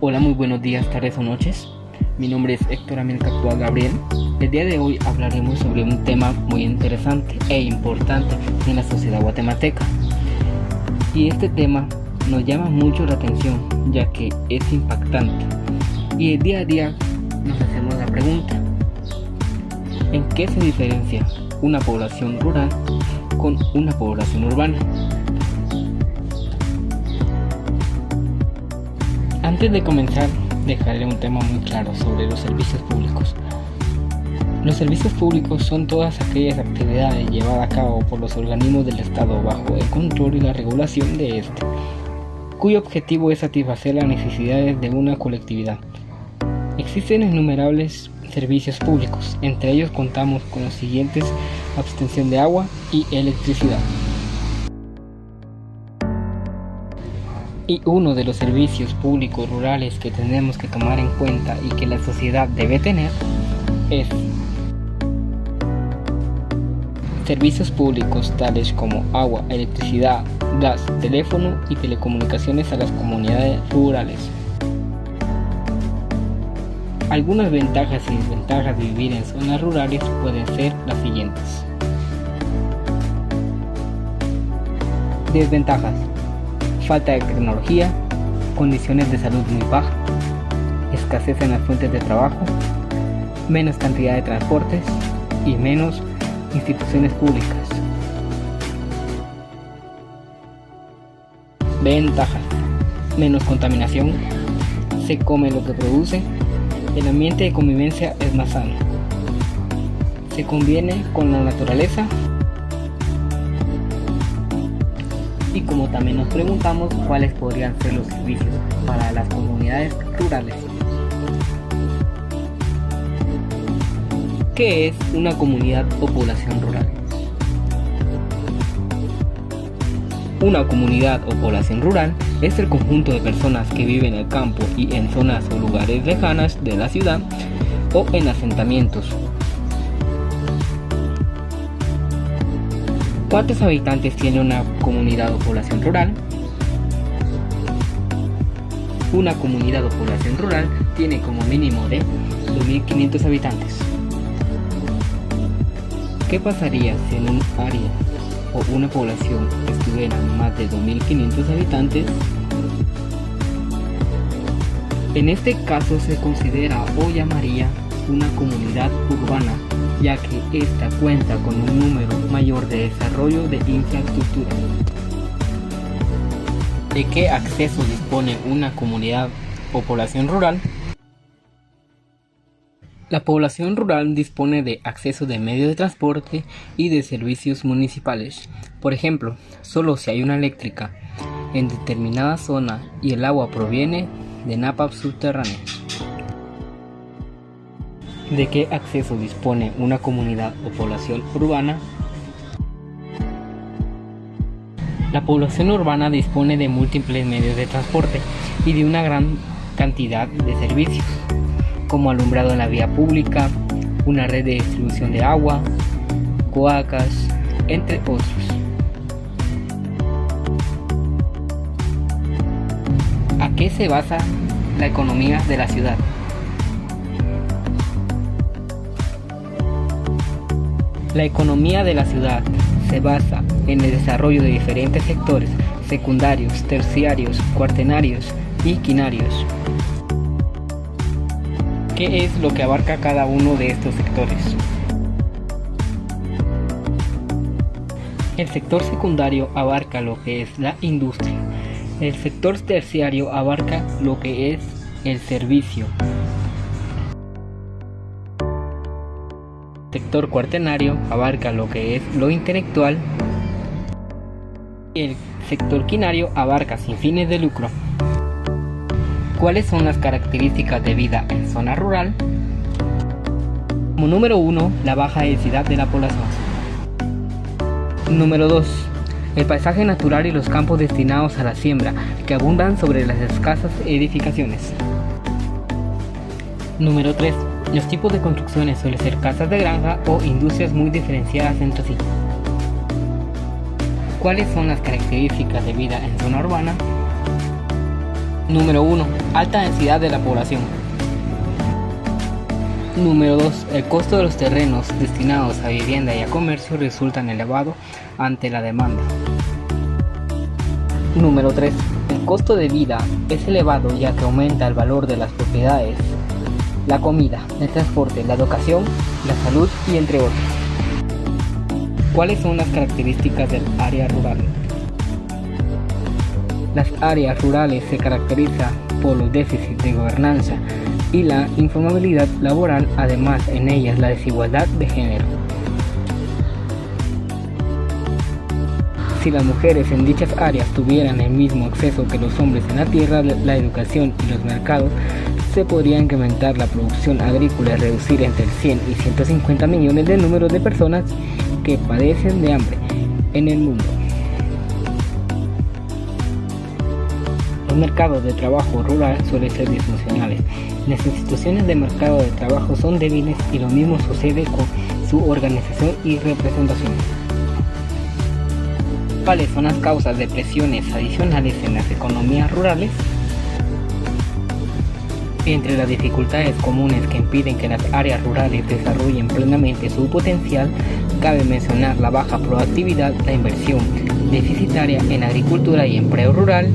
Hola, muy buenos días, tardes o noches. Mi nombre es Héctor Amel Gabriel. El día de hoy hablaremos sobre un tema muy interesante e importante en la sociedad guatemalteca. Y este tema nos llama mucho la atención ya que es impactante. Y el día a día nos hacemos la pregunta, ¿en qué se diferencia una población rural con una población urbana? Antes de comenzar, dejaré un tema muy claro sobre los servicios públicos. Los servicios públicos son todas aquellas actividades llevadas a cabo por los organismos del Estado bajo el control y la regulación de este, cuyo objetivo es satisfacer las necesidades de una colectividad. Existen innumerables servicios públicos, entre ellos contamos con los siguientes abstención de agua y electricidad. Y uno de los servicios públicos rurales que tenemos que tomar en cuenta y que la sociedad debe tener es servicios públicos tales como agua, electricidad, gas, teléfono y telecomunicaciones a las comunidades rurales. Algunas ventajas y desventajas de vivir en zonas rurales pueden ser las siguientes. Desventajas falta de tecnología, condiciones de salud muy bajas, escasez en las fuentes de trabajo, menos cantidad de transportes y menos instituciones públicas. Ventajas. Menos contaminación, se come lo que produce, el ambiente de convivencia es más sano. Se conviene con la naturaleza y como también nos preguntamos cuáles podrían ser los servicios para las comunidades rurales. ¿Qué es una comunidad o población rural? Una comunidad o población rural es el conjunto de personas que viven en el campo y en zonas o lugares lejanas de la ciudad o en asentamientos ¿Cuántos habitantes tiene una comunidad o población rural? Una comunidad o población rural tiene como mínimo de 2.500 habitantes. ¿Qué pasaría si en un área o una población estuvieran más de 2.500 habitantes? En este caso se considera o llamaría una comunidad urbana ya que ésta cuenta con un número mayor de desarrollo de infraestructura. ¿De qué acceso dispone una comunidad o población rural? La población rural dispone de acceso de medios de transporte y de servicios municipales. Por ejemplo, solo si hay una eléctrica en determinada zona y el agua proviene de napas subterráneas de qué acceso dispone una comunidad o población urbana. La población urbana dispone de múltiples medios de transporte y de una gran cantidad de servicios, como alumbrado en la vía pública, una red de distribución de agua, coacas, entre otros. ¿A qué se basa la economía de la ciudad? La economía de la ciudad se basa en el desarrollo de diferentes sectores secundarios, terciarios, cuartenarios y quinarios. ¿Qué es lo que abarca cada uno de estos sectores? El sector secundario abarca lo que es la industria. El sector terciario abarca lo que es el servicio, sector cuartenario abarca lo que es lo intelectual el sector quinario abarca sin fines de lucro. ¿Cuáles son las características de vida en zona rural? Como número 1, la baja densidad de la población. Número 2. El paisaje natural y los campos destinados a la siembra que abundan sobre las escasas edificaciones. Número 3 los tipos de construcciones suelen ser casas de granja o industrias muy diferenciadas entre sí. ¿Cuáles son las características de vida en zona urbana? Número 1. Alta densidad de la población. Número 2. El costo de los terrenos destinados a vivienda y a comercio resultan elevado ante la demanda. Número 3. El costo de vida es elevado ya que aumenta el valor de las propiedades, la comida, el transporte, la educación, la salud y entre otros. ¿Cuáles son las características del área rural? Las áreas rurales se caracterizan por los déficits de gobernanza y la informabilidad laboral, además en ellas la desigualdad de género. Si las mujeres en dichas áreas tuvieran el mismo acceso que los hombres en la tierra, la educación y los mercados, se podría incrementar la producción agrícola y reducir entre 100 y 150 millones de números de personas que padecen de hambre en el mundo. Los mercados de trabajo rural suelen ser disfuncionales. Las instituciones de mercado de trabajo son débiles y lo mismo sucede con su organización y representación. ¿Cuáles son las causas de presiones adicionales en las economías rurales? Entre las dificultades comunes que impiden que las áreas rurales desarrollen plenamente su potencial, cabe mencionar la baja proactividad, la inversión deficitaria en agricultura y empleo rural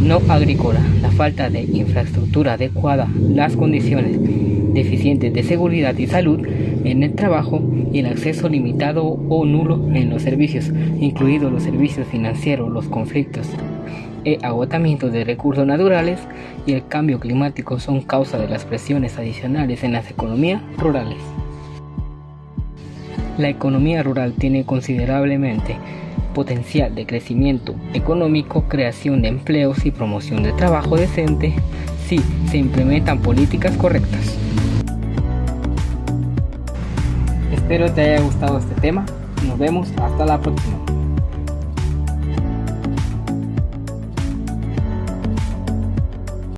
no agrícola, la falta de infraestructura adecuada, las condiciones deficientes de seguridad y salud en el trabajo y el acceso limitado o nulo en los servicios, incluidos los servicios financieros, los conflictos e agotamiento de recursos naturales y el cambio climático son causa de las presiones adicionales en las economías rurales. La economía rural tiene considerablemente potencial de crecimiento económico, creación de empleos y promoción de trabajo decente si se implementan políticas correctas. Espero te haya gustado este tema. Nos vemos hasta la próxima.